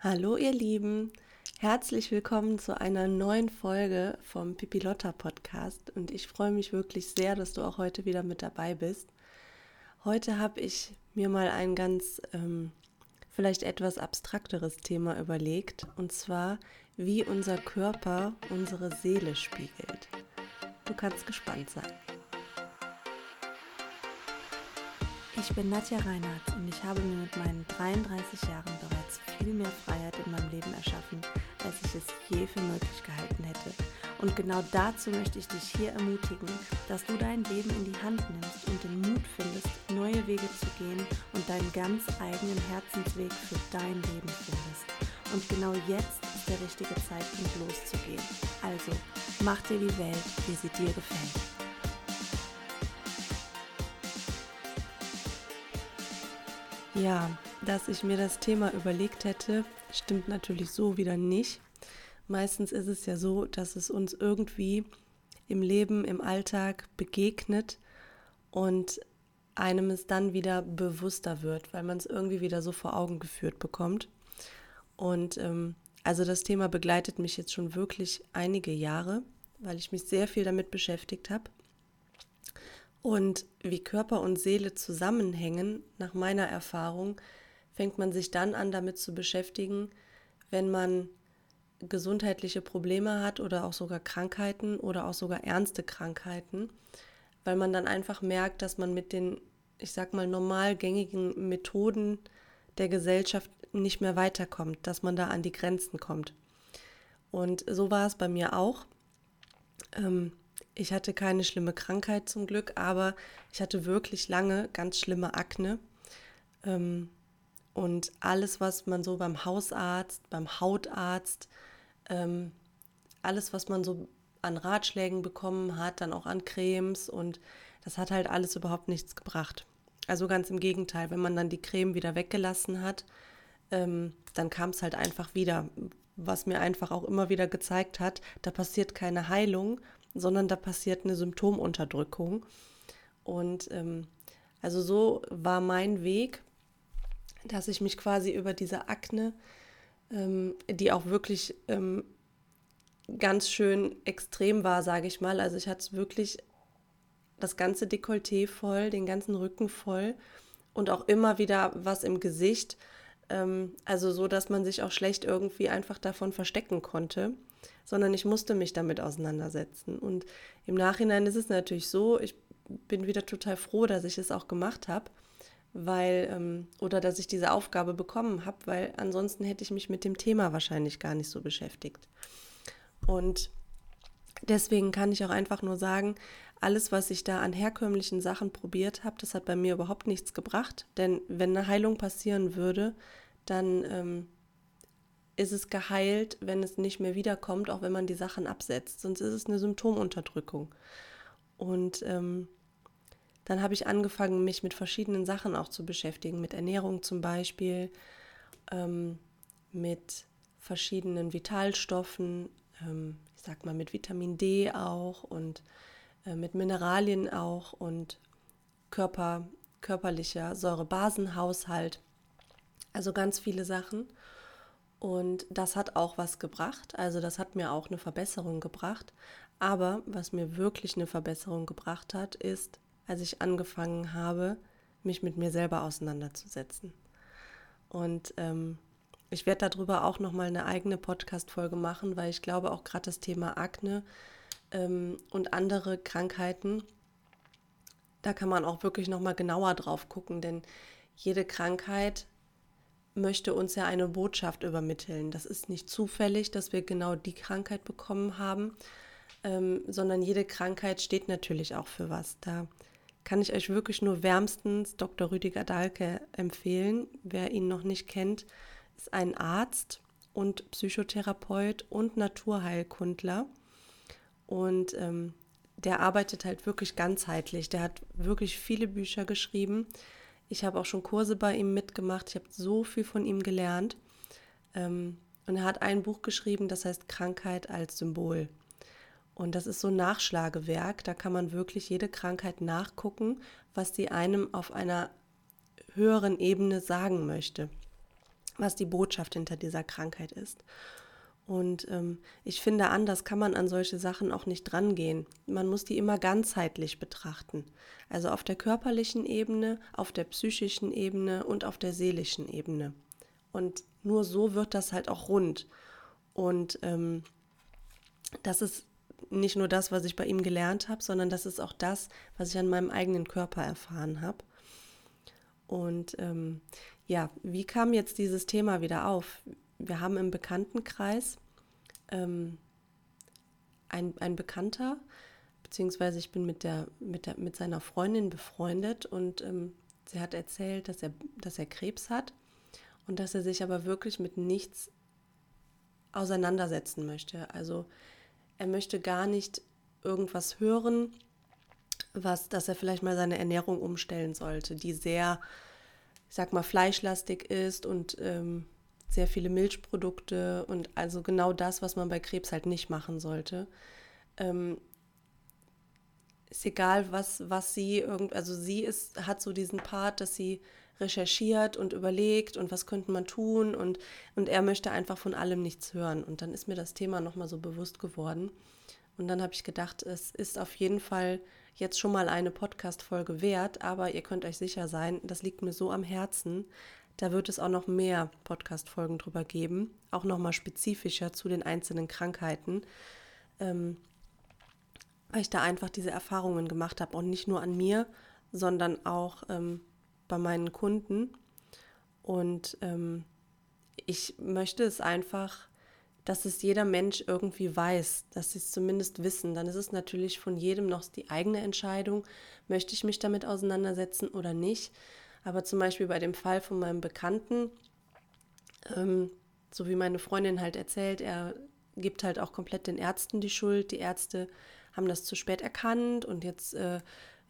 Hallo ihr Lieben, herzlich willkommen zu einer neuen Folge vom Pipilotta Podcast und ich freue mich wirklich sehr, dass du auch heute wieder mit dabei bist. Heute habe ich mir mal ein ganz ähm, vielleicht etwas abstrakteres Thema überlegt und zwar, wie unser Körper unsere Seele spiegelt. Du kannst gespannt sein. Ich bin Nadja Reinhardt und ich habe mir mit meinen 33 Jahren bereits viel mehr Freiheit in meinem Leben erschaffen, als ich es je für möglich gehalten hätte. Und genau dazu möchte ich dich hier ermutigen, dass du dein Leben in die Hand nimmst und den Mut findest, neue Wege zu gehen und deinen ganz eigenen Herzensweg für dein Leben findest. Und genau jetzt ist der richtige Zeitpunkt loszugehen. Also, mach dir die Welt, wie sie dir gefällt. Ja, dass ich mir das Thema überlegt hätte, stimmt natürlich so wieder nicht. Meistens ist es ja so, dass es uns irgendwie im Leben, im Alltag begegnet und einem es dann wieder bewusster wird, weil man es irgendwie wieder so vor Augen geführt bekommt. Und ähm, also das Thema begleitet mich jetzt schon wirklich einige Jahre, weil ich mich sehr viel damit beschäftigt habe. Und wie Körper und Seele zusammenhängen, nach meiner Erfahrung, fängt man sich dann an, damit zu beschäftigen, wenn man gesundheitliche Probleme hat oder auch sogar Krankheiten oder auch sogar ernste Krankheiten, weil man dann einfach merkt, dass man mit den, ich sag mal, normal gängigen Methoden der Gesellschaft nicht mehr weiterkommt, dass man da an die Grenzen kommt. Und so war es bei mir auch. Ähm, ich hatte keine schlimme Krankheit zum Glück, aber ich hatte wirklich lange ganz schlimme Akne. Und alles, was man so beim Hausarzt, beim Hautarzt, ähm, alles, was man so an Ratschlägen bekommen hat, dann auch an Cremes und das hat halt alles überhaupt nichts gebracht. Also ganz im Gegenteil, wenn man dann die Creme wieder weggelassen hat, ähm, dann kam es halt einfach wieder, was mir einfach auch immer wieder gezeigt hat, da passiert keine Heilung, sondern da passiert eine Symptomunterdrückung. Und ähm, also so war mein Weg, dass ich mich quasi über diese Akne, ähm, die auch wirklich ähm, ganz schön extrem war, sage ich mal. Also ich hatte wirklich das ganze Dekolleté voll, den ganzen Rücken voll und auch immer wieder was im Gesicht. Ähm, also so, dass man sich auch schlecht irgendwie einfach davon verstecken konnte sondern ich musste mich damit auseinandersetzen. Und im Nachhinein ist es natürlich so, ich bin wieder total froh, dass ich es auch gemacht habe, weil, ähm, oder dass ich diese Aufgabe bekommen habe, weil ansonsten hätte ich mich mit dem Thema wahrscheinlich gar nicht so beschäftigt. Und deswegen kann ich auch einfach nur sagen, alles, was ich da an herkömmlichen Sachen probiert habe, das hat bei mir überhaupt nichts gebracht. Denn wenn eine Heilung passieren würde, dann ähm, ist es geheilt, wenn es nicht mehr wiederkommt, auch wenn man die Sachen absetzt. Sonst ist es eine Symptomunterdrückung. Und ähm, dann habe ich angefangen, mich mit verschiedenen Sachen auch zu beschäftigen, mit Ernährung zum Beispiel, ähm, mit verschiedenen Vitalstoffen, ähm, ich sag mal mit Vitamin D auch und äh, mit Mineralien auch und Körper, körperlicher Säurebasenhaushalt. Also ganz viele Sachen. Und das hat auch was gebracht. Also das hat mir auch eine Verbesserung gebracht. Aber was mir wirklich eine Verbesserung gebracht hat, ist, als ich angefangen habe, mich mit mir selber auseinanderzusetzen. Und ähm, ich werde darüber auch nochmal eine eigene Podcast-Folge machen, weil ich glaube auch gerade das Thema Akne ähm, und andere Krankheiten, da kann man auch wirklich nochmal genauer drauf gucken, denn jede Krankheit möchte uns ja eine Botschaft übermitteln. Das ist nicht zufällig, dass wir genau die Krankheit bekommen haben, ähm, sondern jede Krankheit steht natürlich auch für was. Da kann ich euch wirklich nur wärmstens Dr. Rüdiger Dahlke empfehlen. Wer ihn noch nicht kennt, ist ein Arzt und Psychotherapeut und Naturheilkundler. Und ähm, der arbeitet halt wirklich ganzheitlich. Der hat wirklich viele Bücher geschrieben ich habe auch schon Kurse bei ihm mitgemacht. Ich habe so viel von ihm gelernt. Ähm, und er hat ein Buch geschrieben, das heißt Krankheit als Symbol. Und das ist so ein Nachschlagewerk. Da kann man wirklich jede Krankheit nachgucken, was sie einem auf einer höheren Ebene sagen möchte. was die Botschaft hinter dieser Krankheit ist. Und ähm, ich finde, anders kann man an solche Sachen auch nicht drangehen. Man muss die immer ganzheitlich betrachten. Also auf der körperlichen Ebene, auf der psychischen Ebene und auf der seelischen Ebene. Und nur so wird das halt auch rund. Und ähm, das ist nicht nur das, was ich bei ihm gelernt habe, sondern das ist auch das, was ich an meinem eigenen Körper erfahren habe. Und ähm, ja, wie kam jetzt dieses Thema wieder auf? Wir haben im Bekanntenkreis ähm, ein, ein Bekannter, beziehungsweise ich bin mit, der, mit, der, mit seiner Freundin befreundet und ähm, sie hat erzählt, dass er, dass er Krebs hat und dass er sich aber wirklich mit nichts auseinandersetzen möchte. Also er möchte gar nicht irgendwas hören, was, dass er vielleicht mal seine Ernährung umstellen sollte, die sehr, ich sag mal, fleischlastig ist und ähm, sehr viele Milchprodukte und also genau das, was man bei Krebs halt nicht machen sollte. Ähm, ist egal, was, was sie irgend, also sie ist, hat so diesen Part, dass sie recherchiert und überlegt und was könnte man tun und, und er möchte einfach von allem nichts hören. Und dann ist mir das Thema nochmal so bewusst geworden. Und dann habe ich gedacht, es ist auf jeden Fall jetzt schon mal eine Podcast-Folge wert, aber ihr könnt euch sicher sein, das liegt mir so am Herzen. Da wird es auch noch mehr Podcast-Folgen drüber geben, auch nochmal spezifischer zu den einzelnen Krankheiten, ähm, weil ich da einfach diese Erfahrungen gemacht habe und nicht nur an mir, sondern auch ähm, bei meinen Kunden. Und ähm, ich möchte es einfach, dass es jeder Mensch irgendwie weiß, dass sie es zumindest wissen. Dann ist es natürlich von jedem noch die eigene Entscheidung, möchte ich mich damit auseinandersetzen oder nicht. Aber zum Beispiel bei dem Fall von meinem Bekannten, ähm, so wie meine Freundin halt erzählt, er gibt halt auch komplett den Ärzten die Schuld. Die Ärzte haben das zu spät erkannt und jetzt äh,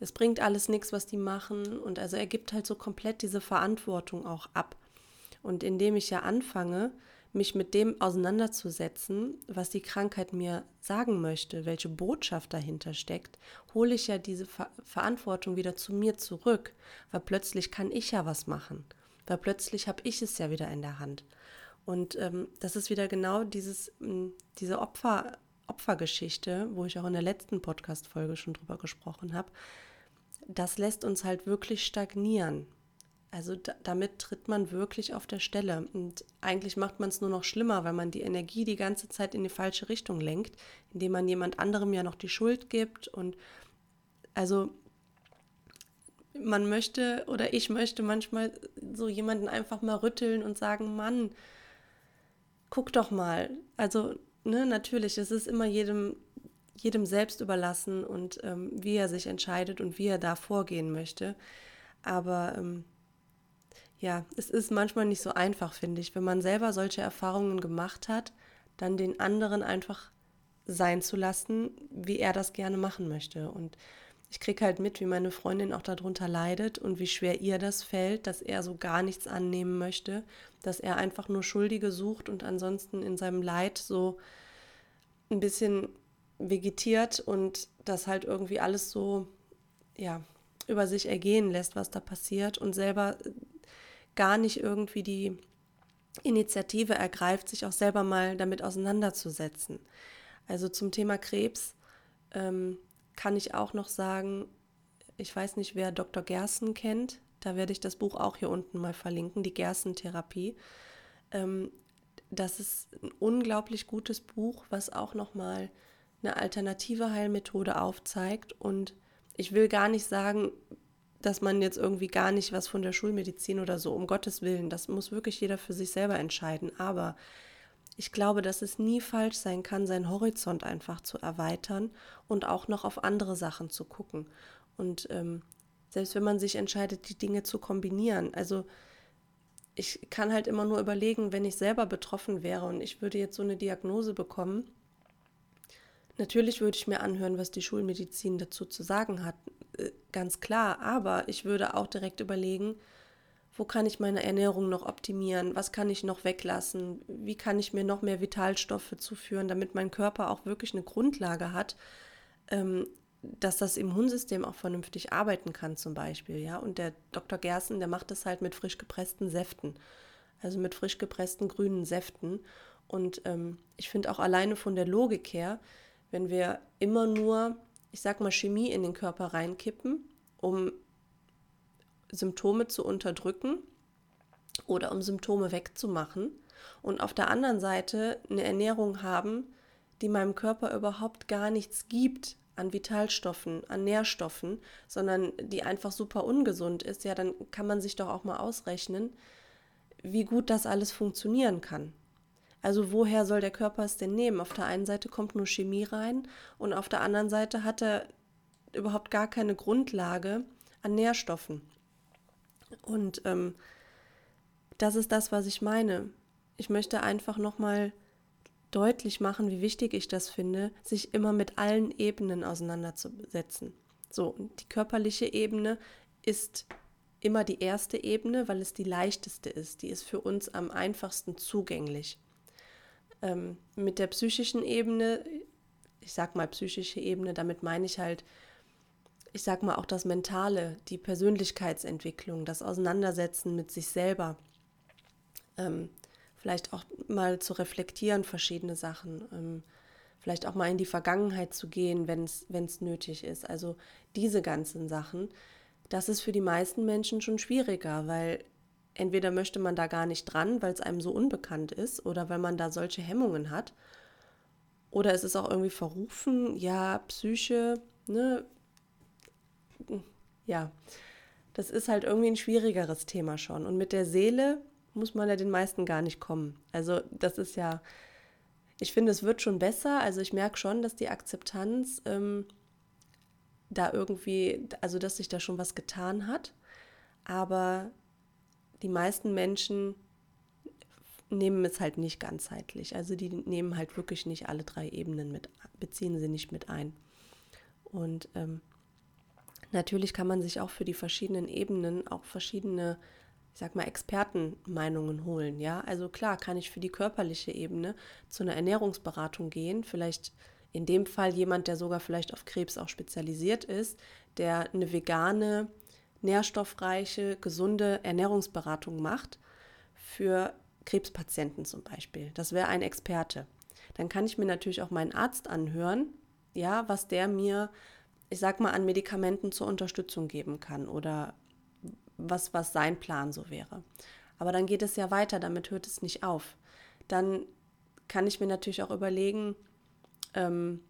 es bringt alles nichts, was die machen. Und also er gibt halt so komplett diese Verantwortung auch ab. Und indem ich ja anfange, mich mit dem auseinanderzusetzen, was die Krankheit mir sagen möchte, welche Botschaft dahinter steckt, hole ich ja diese Ver Verantwortung wieder zu mir zurück, weil plötzlich kann ich ja was machen, weil plötzlich habe ich es ja wieder in der Hand. Und ähm, das ist wieder genau dieses, diese Opfer, Opfergeschichte, wo ich auch in der letzten Podcast-Folge schon drüber gesprochen habe, das lässt uns halt wirklich stagnieren. Also da, damit tritt man wirklich auf der Stelle. Und eigentlich macht man es nur noch schlimmer, weil man die Energie die ganze Zeit in die falsche Richtung lenkt, indem man jemand anderem ja noch die Schuld gibt. Und also man möchte oder ich möchte manchmal so jemanden einfach mal rütteln und sagen, Mann, guck doch mal. Also, ne, natürlich, es ist immer jedem jedem selbst überlassen und ähm, wie er sich entscheidet und wie er da vorgehen möchte. Aber ähm, ja, es ist manchmal nicht so einfach, finde ich, wenn man selber solche Erfahrungen gemacht hat, dann den anderen einfach sein zu lassen, wie er das gerne machen möchte. Und ich kriege halt mit, wie meine Freundin auch darunter leidet und wie schwer ihr das fällt, dass er so gar nichts annehmen möchte, dass er einfach nur Schuldige sucht und ansonsten in seinem Leid so ein bisschen vegetiert und das halt irgendwie alles so, ja, über sich ergehen lässt, was da passiert und selber gar nicht irgendwie die Initiative ergreift, sich auch selber mal damit auseinanderzusetzen. Also zum Thema Krebs ähm, kann ich auch noch sagen, ich weiß nicht, wer Dr. Gersten kennt, da werde ich das Buch auch hier unten mal verlinken, die Gerstentherapie. Ähm, das ist ein unglaublich gutes Buch, was auch nochmal mal eine alternative Heilmethode aufzeigt. Und ich will gar nicht sagen, dass man jetzt irgendwie gar nicht was von der Schulmedizin oder so, um Gottes Willen, das muss wirklich jeder für sich selber entscheiden. Aber ich glaube, dass es nie falsch sein kann, seinen Horizont einfach zu erweitern und auch noch auf andere Sachen zu gucken. Und ähm, selbst wenn man sich entscheidet, die Dinge zu kombinieren, also ich kann halt immer nur überlegen, wenn ich selber betroffen wäre und ich würde jetzt so eine Diagnose bekommen, Natürlich würde ich mir anhören, was die Schulmedizin dazu zu sagen hat, äh, ganz klar, aber ich würde auch direkt überlegen, wo kann ich meine Ernährung noch optimieren, was kann ich noch weglassen, wie kann ich mir noch mehr Vitalstoffe zuführen, damit mein Körper auch wirklich eine Grundlage hat, ähm, dass das Immunsystem auch vernünftig arbeiten kann zum Beispiel, ja. Und der Dr. Gersten, der macht das halt mit frisch gepressten Säften. also mit frisch gepressten grünen Säften. Und ähm, ich finde auch alleine von der Logik her, wenn wir immer nur, ich sag mal, Chemie in den Körper reinkippen, um Symptome zu unterdrücken oder um Symptome wegzumachen und auf der anderen Seite eine Ernährung haben, die meinem Körper überhaupt gar nichts gibt an Vitalstoffen, an Nährstoffen, sondern die einfach super ungesund ist, ja, dann kann man sich doch auch mal ausrechnen, wie gut das alles funktionieren kann. Also woher soll der Körper es denn nehmen? Auf der einen Seite kommt nur Chemie rein und auf der anderen Seite hat er überhaupt gar keine Grundlage an Nährstoffen. Und ähm, das ist das, was ich meine. Ich möchte einfach nochmal deutlich machen, wie wichtig ich das finde, sich immer mit allen Ebenen auseinanderzusetzen. So, die körperliche Ebene ist immer die erste Ebene, weil es die leichteste ist. Die ist für uns am einfachsten zugänglich. Ähm, mit der psychischen Ebene, ich sag mal psychische Ebene, damit meine ich halt, ich sag mal auch das Mentale, die Persönlichkeitsentwicklung, das Auseinandersetzen mit sich selber. Ähm, vielleicht auch mal zu reflektieren, verschiedene Sachen. Ähm, vielleicht auch mal in die Vergangenheit zu gehen, wenn es nötig ist. Also diese ganzen Sachen, das ist für die meisten Menschen schon schwieriger, weil entweder möchte man da gar nicht dran, weil es einem so unbekannt ist oder weil man da solche Hemmungen hat. Oder es ist auch irgendwie verrufen, ja, Psyche, ne? Ja, das ist halt irgendwie ein schwierigeres Thema schon. Und mit der Seele muss man ja den meisten gar nicht kommen. Also das ist ja, ich finde, es wird schon besser. Also ich merke schon, dass die Akzeptanz ähm, da irgendwie, also dass sich da schon was getan hat. Aber die meisten Menschen nehmen es halt nicht ganzheitlich. Also die nehmen halt wirklich nicht alle drei Ebenen mit, beziehen sie nicht mit ein. Und ähm, natürlich kann man sich auch für die verschiedenen Ebenen auch verschiedene ich sag mal, Expertenmeinungen holen. Ja, also klar kann ich für die körperliche Ebene zu einer Ernährungsberatung gehen, vielleicht in dem Fall jemand, der sogar vielleicht auf Krebs auch spezialisiert ist, der eine vegane, nährstoffreiche, gesunde Ernährungsberatung macht für Krebspatienten zum Beispiel. Das wäre ein Experte. Dann kann ich mir natürlich auch meinen Arzt anhören, ja, was der mir, ich sag mal, an Medikamenten zur Unterstützung geben kann oder was, was sein Plan so wäre. Aber dann geht es ja weiter, damit hört es nicht auf. Dann kann ich mir natürlich auch überlegen, ähm,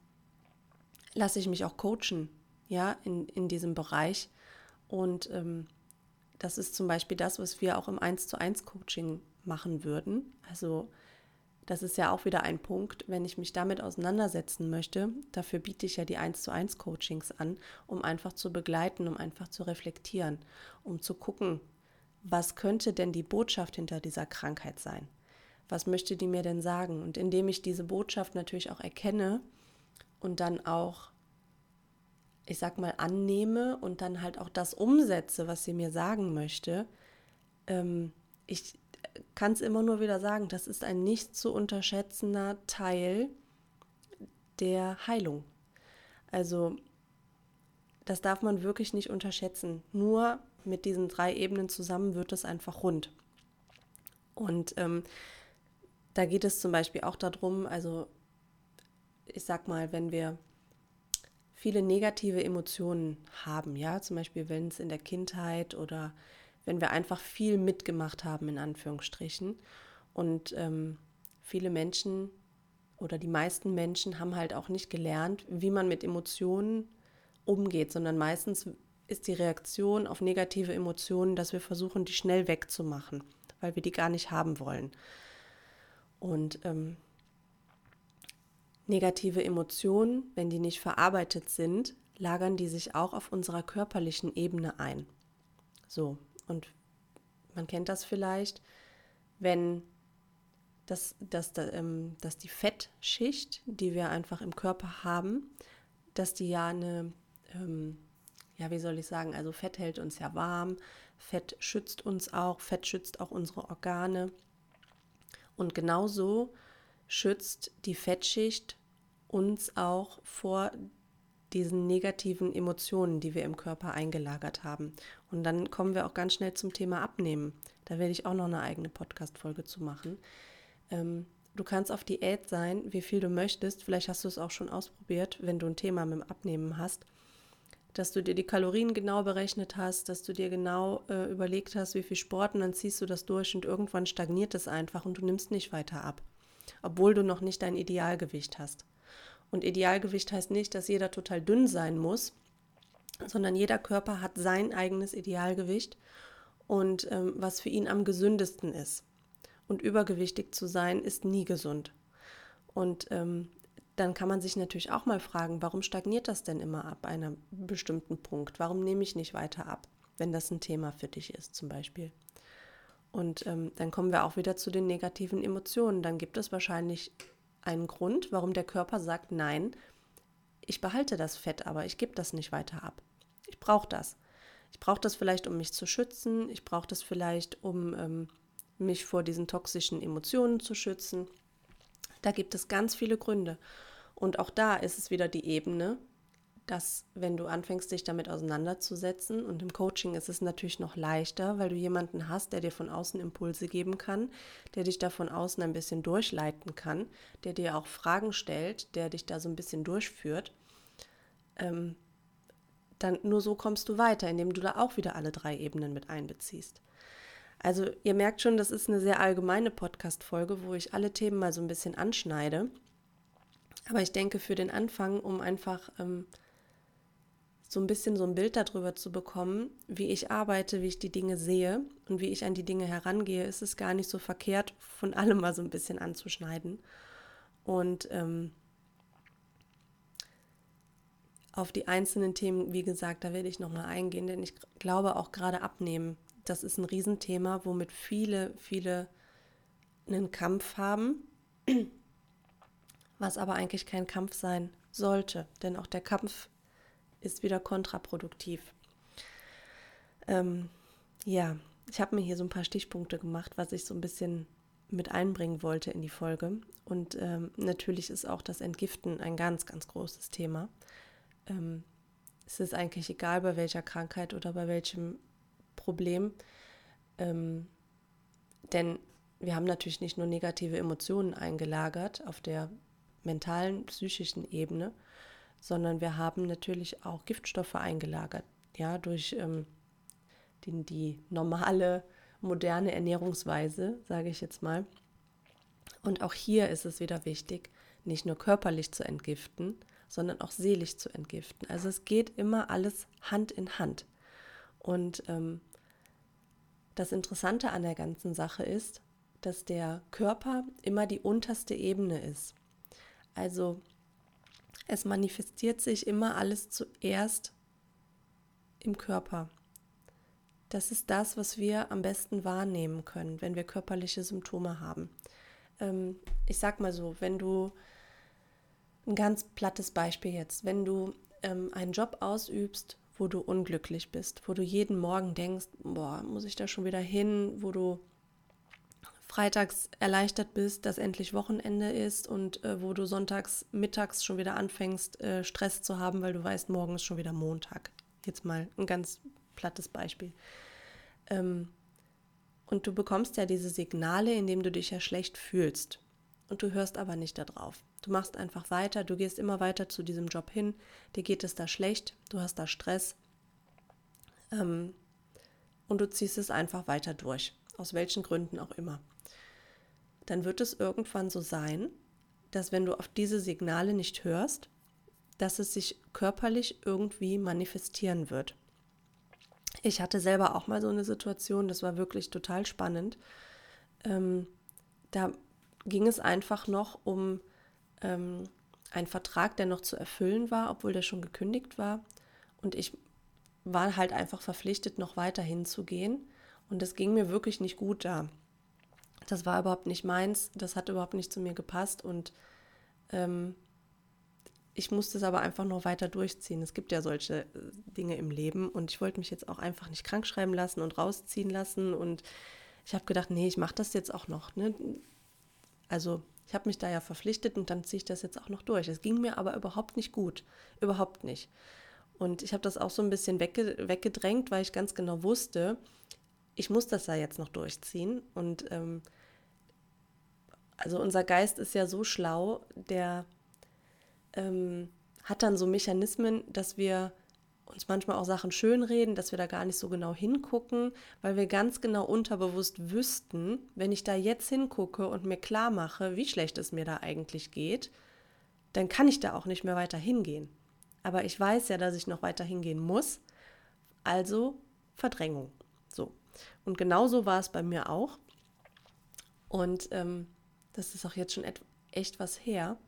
lasse ich mich auch coachen, ja, in, in diesem Bereich. Und ähm, das ist zum Beispiel das, was wir auch im 1 zu 1 Coaching machen würden. Also das ist ja auch wieder ein Punkt, wenn ich mich damit auseinandersetzen möchte. Dafür biete ich ja die 1 zu 1 Coachings an, um einfach zu begleiten, um einfach zu reflektieren, um zu gucken, was könnte denn die Botschaft hinter dieser Krankheit sein? Was möchte die mir denn sagen? Und indem ich diese Botschaft natürlich auch erkenne und dann auch, ich sag mal, annehme und dann halt auch das umsetze, was sie mir sagen möchte, ähm, ich kann es immer nur wieder sagen, das ist ein nicht zu unterschätzender Teil der Heilung. Also das darf man wirklich nicht unterschätzen. Nur mit diesen drei Ebenen zusammen wird es einfach rund. Und ähm, da geht es zum Beispiel auch darum, also ich sag mal, wenn wir viele negative Emotionen haben, ja, zum Beispiel wenn es in der Kindheit oder wenn wir einfach viel mitgemacht haben, in Anführungsstrichen. Und ähm, viele Menschen oder die meisten Menschen haben halt auch nicht gelernt, wie man mit Emotionen umgeht, sondern meistens ist die Reaktion auf negative Emotionen, dass wir versuchen, die schnell wegzumachen, weil wir die gar nicht haben wollen. Und ähm, negative Emotionen, wenn die nicht verarbeitet sind, lagern die sich auch auf unserer körperlichen Ebene ein. So, und man kennt das vielleicht, wenn das, das, das, ähm, dass die Fettschicht, die wir einfach im Körper haben, dass die ja eine, ähm, ja, wie soll ich sagen, also Fett hält uns ja warm, Fett schützt uns auch, Fett schützt auch unsere Organe. Und genauso schützt die Fettschicht uns auch vor diesen negativen Emotionen, die wir im Körper eingelagert haben. Und dann kommen wir auch ganz schnell zum Thema Abnehmen. Da werde ich auch noch eine eigene Podcast-Folge zu machen. Ähm, du kannst auf Diät sein, wie viel du möchtest. Vielleicht hast du es auch schon ausprobiert, wenn du ein Thema mit dem Abnehmen hast. Dass du dir die Kalorien genau berechnet hast, dass du dir genau äh, überlegt hast, wie viel Sport und dann ziehst du das durch und irgendwann stagniert es einfach und du nimmst nicht weiter ab, obwohl du noch nicht dein Idealgewicht hast. Und Idealgewicht heißt nicht, dass jeder total dünn sein muss, sondern jeder Körper hat sein eigenes Idealgewicht und ähm, was für ihn am gesündesten ist. Und übergewichtig zu sein ist nie gesund. Und ähm, dann kann man sich natürlich auch mal fragen, warum stagniert das denn immer ab einem bestimmten Punkt? Warum nehme ich nicht weiter ab, wenn das ein Thema für dich ist zum Beispiel? Und ähm, dann kommen wir auch wieder zu den negativen Emotionen. Dann gibt es wahrscheinlich einen Grund, warum der Körper sagt, nein, ich behalte das Fett, aber ich gebe das nicht weiter ab. Ich brauche das. Ich brauche das vielleicht, um mich zu schützen. Ich brauche das vielleicht, um ähm, mich vor diesen toxischen Emotionen zu schützen. Da gibt es ganz viele Gründe. Und auch da ist es wieder die Ebene, dass wenn du anfängst, dich damit auseinanderzusetzen, und im Coaching ist es natürlich noch leichter, weil du jemanden hast, der dir von außen Impulse geben kann, der dich da von außen ein bisschen durchleiten kann, der dir auch Fragen stellt, der dich da so ein bisschen durchführt, ähm, dann nur so kommst du weiter, indem du da auch wieder alle drei Ebenen mit einbeziehst. Also ihr merkt schon, das ist eine sehr allgemeine Podcast-Folge, wo ich alle Themen mal so ein bisschen anschneide. Aber ich denke, für den Anfang, um einfach ähm, so ein bisschen so ein Bild darüber zu bekommen, wie ich arbeite, wie ich die Dinge sehe und wie ich an die Dinge herangehe, ist es gar nicht so verkehrt, von allem mal so ein bisschen anzuschneiden. Und ähm, auf die einzelnen Themen, wie gesagt, da werde ich nochmal eingehen, denn ich glaube auch gerade abnehmen, das ist ein Riesenthema, womit viele, viele einen Kampf haben, was aber eigentlich kein Kampf sein sollte, denn auch der Kampf ist wieder kontraproduktiv. Ähm, ja, ich habe mir hier so ein paar Stichpunkte gemacht, was ich so ein bisschen mit einbringen wollte in die Folge. Und ähm, natürlich ist auch das Entgiften ein ganz, ganz großes Thema. Ähm, es ist eigentlich egal, bei welcher Krankheit oder bei welchem Problem. Ähm, denn wir haben natürlich nicht nur negative Emotionen eingelagert auf der mentalen, psychischen Ebene, sondern wir haben natürlich auch Giftstoffe eingelagert, ja, durch ähm, die, die normale, moderne Ernährungsweise, sage ich jetzt mal. Und auch hier ist es wieder wichtig, nicht nur körperlich zu entgiften, sondern auch seelisch zu entgiften. Also es geht immer alles Hand in Hand. Und ähm, das Interessante an der ganzen Sache ist, dass der Körper immer die unterste Ebene ist. Also es manifestiert sich immer alles zuerst im Körper. Das ist das, was wir am besten wahrnehmen können, wenn wir körperliche Symptome haben. Ähm, ich sag mal so, wenn du ein ganz plattes Beispiel jetzt, wenn du ähm, einen Job ausübst, wo du unglücklich bist, wo du jeden Morgen denkst, boah, muss ich da schon wieder hin, wo du freitags erleichtert bist, dass endlich Wochenende ist und äh, wo du sonntags mittags schon wieder anfängst, äh, Stress zu haben, weil du weißt, morgen ist schon wieder Montag. Jetzt mal ein ganz plattes Beispiel. Ähm, und du bekommst ja diese Signale, indem du dich ja schlecht fühlst. Und du hörst aber nicht darauf. Du machst einfach weiter, du gehst immer weiter zu diesem Job hin, dir geht es da schlecht, du hast da Stress ähm, und du ziehst es einfach weiter durch, aus welchen Gründen auch immer dann wird es irgendwann so sein, dass wenn du auf diese Signale nicht hörst, dass es sich körperlich irgendwie manifestieren wird. Ich hatte selber auch mal so eine Situation, das war wirklich total spannend. Ähm, da ging es einfach noch um ähm, einen Vertrag, der noch zu erfüllen war, obwohl der schon gekündigt war. Und ich war halt einfach verpflichtet, noch weiter hinzugehen. Und es ging mir wirklich nicht gut da das war überhaupt nicht meins, das hat überhaupt nicht zu mir gepasst und ähm, ich musste es aber einfach noch weiter durchziehen. Es gibt ja solche äh, Dinge im Leben und ich wollte mich jetzt auch einfach nicht krank schreiben lassen und rausziehen lassen und ich habe gedacht, nee, ich mache das jetzt auch noch. Ne? Also Ich habe mich da ja verpflichtet und dann ziehe ich das jetzt auch noch durch. Es ging mir aber überhaupt nicht gut. Überhaupt nicht. Und ich habe das auch so ein bisschen wegge weggedrängt, weil ich ganz genau wusste, ich muss das ja jetzt noch durchziehen. Und ähm, also unser Geist ist ja so schlau, der ähm, hat dann so Mechanismen, dass wir uns manchmal auch Sachen schönreden, dass wir da gar nicht so genau hingucken, weil wir ganz genau unterbewusst wüssten, wenn ich da jetzt hingucke und mir klar mache, wie schlecht es mir da eigentlich geht, dann kann ich da auch nicht mehr weiter hingehen. Aber ich weiß ja, dass ich noch weiter hingehen muss, also Verdrängung. Und genauso war es bei mir auch. Und ähm, das ist auch jetzt schon echt was her.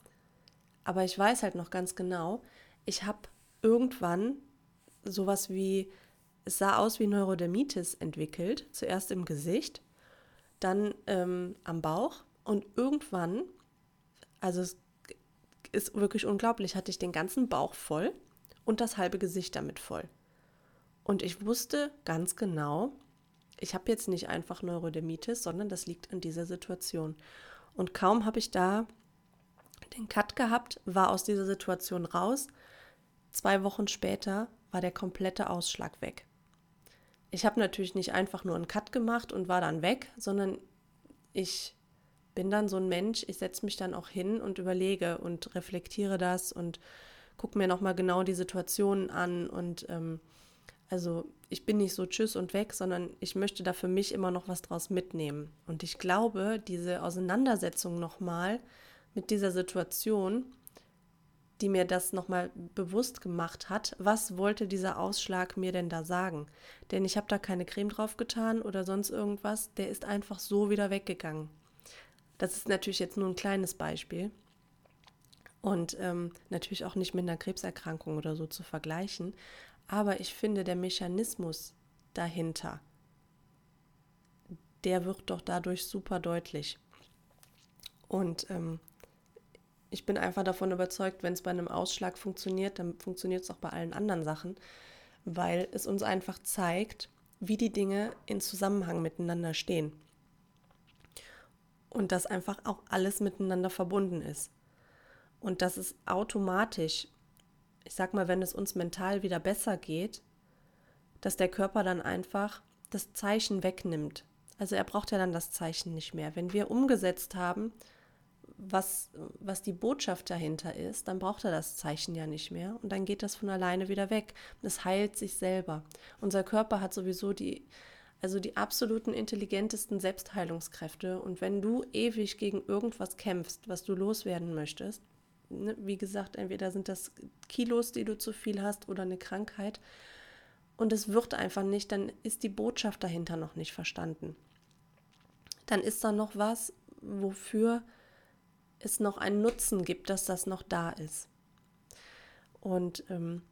Aber ich weiß halt noch ganz genau, ich habe irgendwann sowas wie, es sah aus wie Neurodermitis entwickelt, zuerst im Gesicht, dann ähm, am Bauch und irgendwann, also es ist wirklich unglaublich, hatte ich den ganzen Bauch voll und das halbe Gesicht damit voll. Und ich wusste ganz genau, ich habe jetzt nicht einfach Neurodermitis, sondern das liegt an dieser Situation. Und kaum habe ich da den Cut gehabt, war aus dieser Situation raus. Zwei Wochen später war der komplette Ausschlag weg. Ich habe natürlich nicht einfach nur einen Cut gemacht und war dann weg, sondern ich bin dann so ein Mensch, ich setze mich dann auch hin und überlege und reflektiere das und gucke mir nochmal genau die Situationen an und ähm, also ich bin nicht so tschüss und weg, sondern ich möchte da für mich immer noch was draus mitnehmen. Und ich glaube, diese Auseinandersetzung nochmal mit dieser Situation die mir das nochmal bewusst gemacht hat, was wollte dieser Ausschlag mir denn da sagen? Denn ich habe da keine Creme drauf getan oder sonst irgendwas, der ist einfach so wieder weggegangen. Das ist natürlich jetzt nur ein kleines Beispiel und ähm, natürlich auch nicht mit einer Krebserkrankung oder so zu vergleichen, aber ich finde, der Mechanismus dahinter, der wird doch dadurch super deutlich. Und ähm, ich bin einfach davon überzeugt, wenn es bei einem Ausschlag funktioniert, dann funktioniert es auch bei allen anderen Sachen, weil es uns einfach zeigt, wie die Dinge in Zusammenhang miteinander stehen. Und dass einfach auch alles miteinander verbunden ist. Und dass es automatisch, ich sag mal, wenn es uns mental wieder besser geht, dass der Körper dann einfach das Zeichen wegnimmt. Also er braucht ja dann das Zeichen nicht mehr. Wenn wir umgesetzt haben, was, was die Botschaft dahinter ist, dann braucht er das Zeichen ja nicht mehr und dann geht das von alleine wieder weg. Es heilt sich selber. Unser Körper hat sowieso die, also die absoluten intelligentesten Selbstheilungskräfte und wenn du ewig gegen irgendwas kämpfst, was du loswerden möchtest, ne, wie gesagt, entweder sind das Kilos, die du zu viel hast oder eine Krankheit und es wird einfach nicht, dann ist die Botschaft dahinter noch nicht verstanden. Dann ist da noch was, wofür es noch einen Nutzen gibt, dass das noch da ist. Und ähm,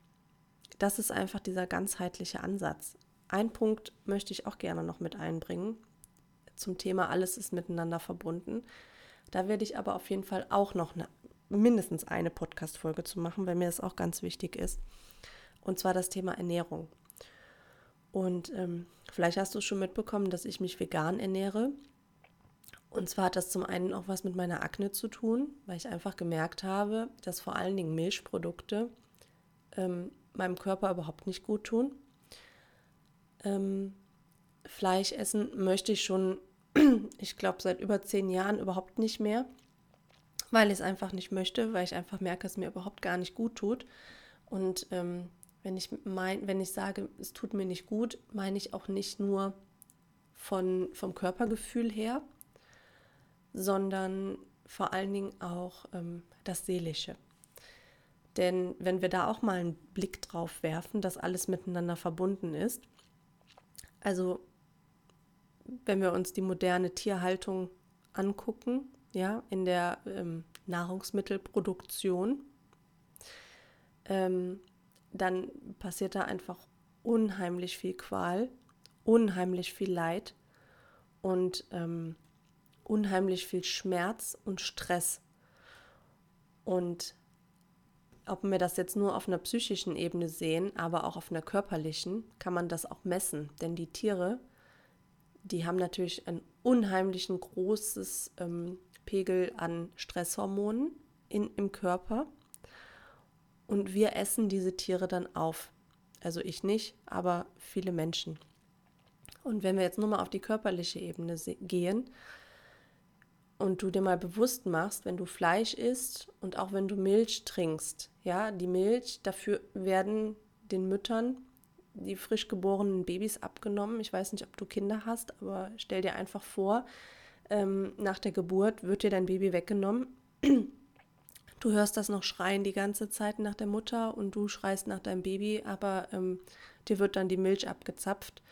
das ist einfach dieser ganzheitliche Ansatz. Ein Punkt möchte ich auch gerne noch mit einbringen zum Thema alles ist miteinander verbunden. Da werde ich aber auf jeden Fall auch noch eine, mindestens eine Podcast-Folge zu machen, weil mir das auch ganz wichtig ist. Und zwar das Thema Ernährung. Und ähm, vielleicht hast du schon mitbekommen, dass ich mich vegan ernähre. Und zwar hat das zum einen auch was mit meiner Akne zu tun, weil ich einfach gemerkt habe, dass vor allen Dingen Milchprodukte ähm, meinem Körper überhaupt nicht gut tun. Ähm, Fleisch essen möchte ich schon, ich glaube, seit über zehn Jahren überhaupt nicht mehr, weil ich es einfach nicht möchte, weil ich einfach merke, es mir überhaupt gar nicht gut tut. Und ähm, wenn, ich mein, wenn ich sage, es tut mir nicht gut, meine ich auch nicht nur von, vom Körpergefühl her, sondern vor allen Dingen auch ähm, das Seelische. Denn wenn wir da auch mal einen Blick drauf werfen, dass alles miteinander verbunden ist, also wenn wir uns die moderne Tierhaltung angucken, ja, in der ähm, Nahrungsmittelproduktion, ähm, dann passiert da einfach unheimlich viel Qual, unheimlich viel Leid und ähm, unheimlich viel Schmerz und Stress. Und ob wir das jetzt nur auf einer psychischen Ebene sehen, aber auch auf einer körperlichen, kann man das auch messen. Denn die Tiere, die haben natürlich ein unheimlich großes ähm, Pegel an Stresshormonen in, im Körper. Und wir essen diese Tiere dann auf. Also ich nicht, aber viele Menschen. Und wenn wir jetzt nur mal auf die körperliche Ebene gehen und du dir mal bewusst machst, wenn du Fleisch isst und auch wenn du Milch trinkst, ja, die Milch, dafür werden den Müttern die frisch geborenen Babys abgenommen. Ich weiß nicht, ob du Kinder hast, aber stell dir einfach vor, ähm, nach der Geburt wird dir dein Baby weggenommen. Du hörst das noch schreien die ganze Zeit nach der Mutter und du schreist nach deinem Baby, aber ähm, dir wird dann die Milch abgezapft.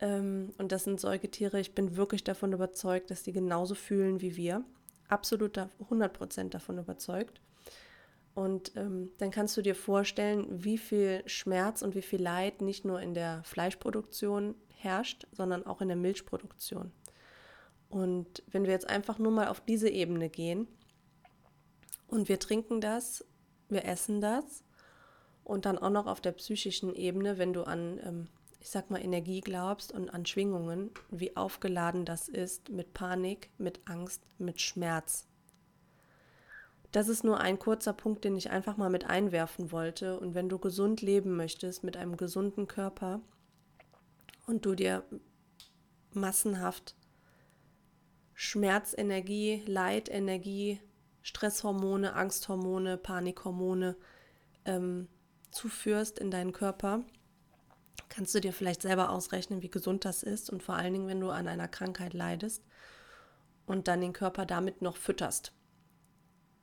Ähm, und das sind Säugetiere, ich bin wirklich davon überzeugt, dass die genauso fühlen wie wir. Absolut 100% davon überzeugt. Und ähm, dann kannst du dir vorstellen, wie viel Schmerz und wie viel Leid nicht nur in der Fleischproduktion herrscht, sondern auch in der Milchproduktion. Und wenn wir jetzt einfach nur mal auf diese Ebene gehen und wir trinken das, wir essen das und dann auch noch auf der psychischen Ebene, wenn du an ähm, ich sag mal, Energie glaubst und an Schwingungen, wie aufgeladen das ist mit Panik, mit Angst, mit Schmerz. Das ist nur ein kurzer Punkt, den ich einfach mal mit einwerfen wollte. Und wenn du gesund leben möchtest mit einem gesunden Körper und du dir massenhaft Schmerzenergie, Leidenergie, Stresshormone, Angsthormone, Panikhormone ähm, zuführst in deinen Körper, kannst du dir vielleicht selber ausrechnen, wie gesund das ist und vor allen Dingen, wenn du an einer Krankheit leidest und dann den Körper damit noch fütterst.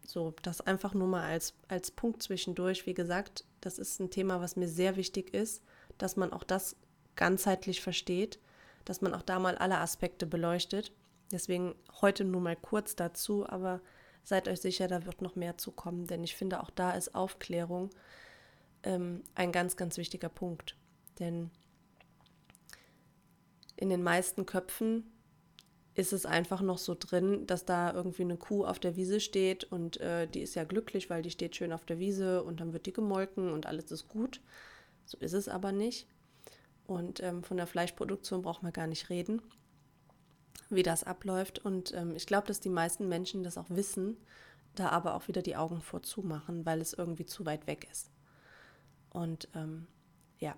So, das einfach nur mal als, als Punkt zwischendurch. Wie gesagt, das ist ein Thema, was mir sehr wichtig ist, dass man auch das ganzheitlich versteht, dass man auch da mal alle Aspekte beleuchtet. Deswegen heute nur mal kurz dazu, aber seid euch sicher, da wird noch mehr zu kommen, denn ich finde, auch da ist Aufklärung ähm, ein ganz, ganz wichtiger Punkt. Denn in den meisten Köpfen ist es einfach noch so drin, dass da irgendwie eine Kuh auf der Wiese steht und äh, die ist ja glücklich, weil die steht schön auf der Wiese und dann wird die gemolken und alles ist gut. So ist es aber nicht. Und ähm, von der Fleischproduktion braucht man gar nicht reden, wie das abläuft. Und ähm, ich glaube, dass die meisten Menschen das auch wissen, da aber auch wieder die Augen vorzumachen, weil es irgendwie zu weit weg ist. Und ähm, ja,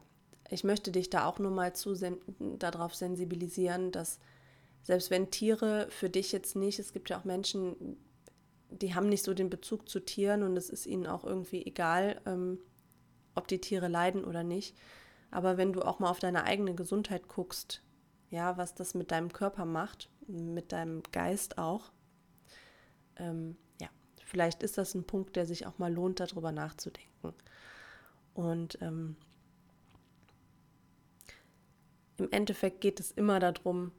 ich möchte dich da auch nur mal zu sen darauf sensibilisieren, dass selbst wenn Tiere für dich jetzt nicht, es gibt ja auch Menschen, die haben nicht so den Bezug zu Tieren und es ist ihnen auch irgendwie egal, ähm, ob die Tiere leiden oder nicht. Aber wenn du auch mal auf deine eigene Gesundheit guckst, ja, was das mit deinem Körper macht, mit deinem Geist auch, ähm, ja, vielleicht ist das ein Punkt, der sich auch mal lohnt, darüber nachzudenken. Und ähm, im Endeffekt geht es immer darum,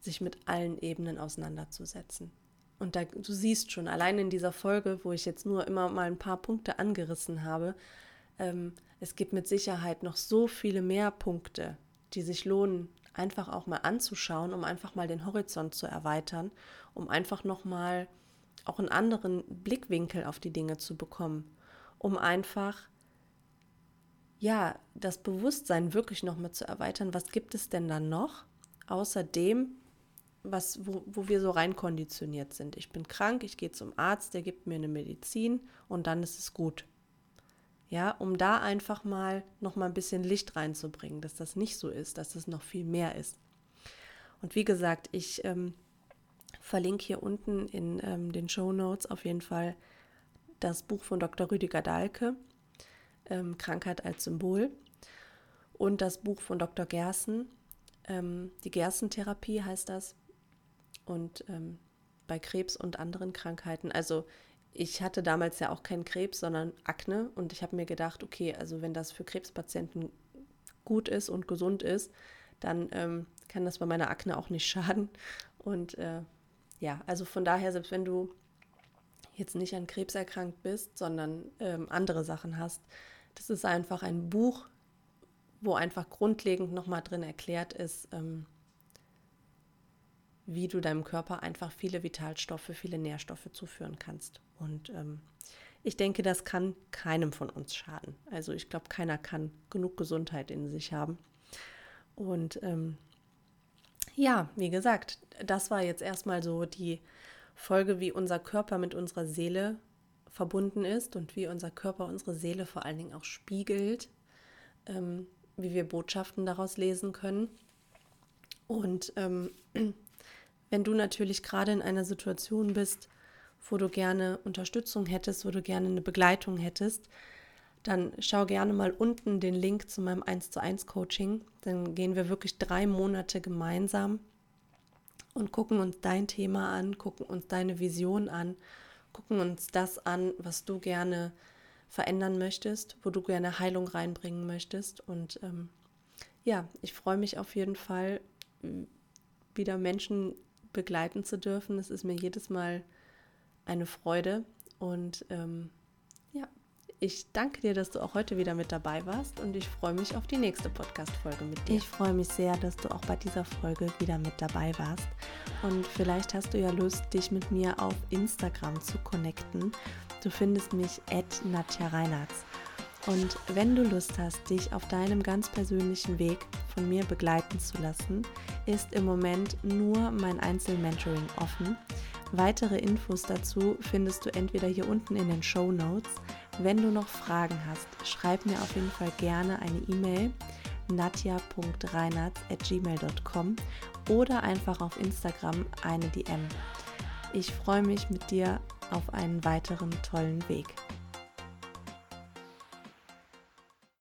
sich mit allen Ebenen auseinanderzusetzen. Und da, du siehst schon, allein in dieser Folge, wo ich jetzt nur immer mal ein paar Punkte angerissen habe, ähm, es gibt mit Sicherheit noch so viele mehr Punkte, die sich lohnen, einfach auch mal anzuschauen, um einfach mal den Horizont zu erweitern, um einfach nochmal auch einen anderen Blickwinkel auf die Dinge zu bekommen, um einfach ja, das Bewusstsein wirklich nochmal zu erweitern, was gibt es denn dann noch, außer dem, was, wo, wo wir so rein konditioniert sind. Ich bin krank, ich gehe zum Arzt, der gibt mir eine Medizin und dann ist es gut. Ja, um da einfach mal nochmal ein bisschen Licht reinzubringen, dass das nicht so ist, dass es noch viel mehr ist. Und wie gesagt, ich ähm, verlinke hier unten in ähm, den Show Notes auf jeden Fall das Buch von Dr. Rüdiger Dahlke ähm, Krankheit als Symbol. Und das Buch von Dr. Gersen, ähm, die Gersentherapie heißt das. Und ähm, bei Krebs und anderen Krankheiten. Also ich hatte damals ja auch keinen Krebs, sondern Akne. Und ich habe mir gedacht, okay, also wenn das für Krebspatienten gut ist und gesund ist, dann ähm, kann das bei meiner Akne auch nicht schaden. Und äh, ja, also von daher, selbst wenn du jetzt nicht an Krebs erkrankt bist, sondern ähm, andere Sachen hast, das ist einfach ein Buch, wo einfach grundlegend nochmal drin erklärt ist, ähm, wie du deinem Körper einfach viele Vitalstoffe, viele Nährstoffe zuführen kannst. Und ähm, ich denke, das kann keinem von uns schaden. Also ich glaube, keiner kann genug Gesundheit in sich haben. Und ähm, ja, wie gesagt, das war jetzt erstmal so die Folge, wie unser Körper mit unserer Seele verbunden ist und wie unser Körper unsere Seele vor allen Dingen auch spiegelt, ähm, wie wir Botschaften daraus lesen können. Und ähm, wenn du natürlich gerade in einer Situation bist, wo du gerne Unterstützung hättest, wo du gerne eine Begleitung hättest, dann schau gerne mal unten den Link zu meinem 1 zu 1 Coaching. Dann gehen wir wirklich drei Monate gemeinsam und gucken uns dein Thema an, gucken uns deine Vision an, gucken uns das an, was du gerne verändern möchtest, wo du gerne Heilung reinbringen möchtest. Und ähm, ja, ich freue mich auf jeden Fall, wieder Menschen begleiten zu dürfen. Es ist mir jedes Mal eine Freude. Und ähm, ja, ich danke dir, dass du auch heute wieder mit dabei warst und ich freue mich auf die nächste Podcast-Folge mit dir. Ich freue mich sehr, dass du auch bei dieser Folge wieder mit dabei warst. Und vielleicht hast du ja Lust, dich mit mir auf Instagram zu connecten. Du findest mich at Nadja Reinhardt. Und wenn du Lust hast, dich auf deinem ganz persönlichen Weg von mir begleiten zu lassen, ist im Moment nur mein Einzelmentoring offen. Weitere Infos dazu findest du entweder hier unten in den Show Notes. Wenn du noch Fragen hast, schreib mir auf jeden Fall gerne eine E-Mail nadja.reinhardt.gmail.com oder einfach auf Instagram eine DM. Ich freue mich mit dir auf einen weiteren tollen Weg.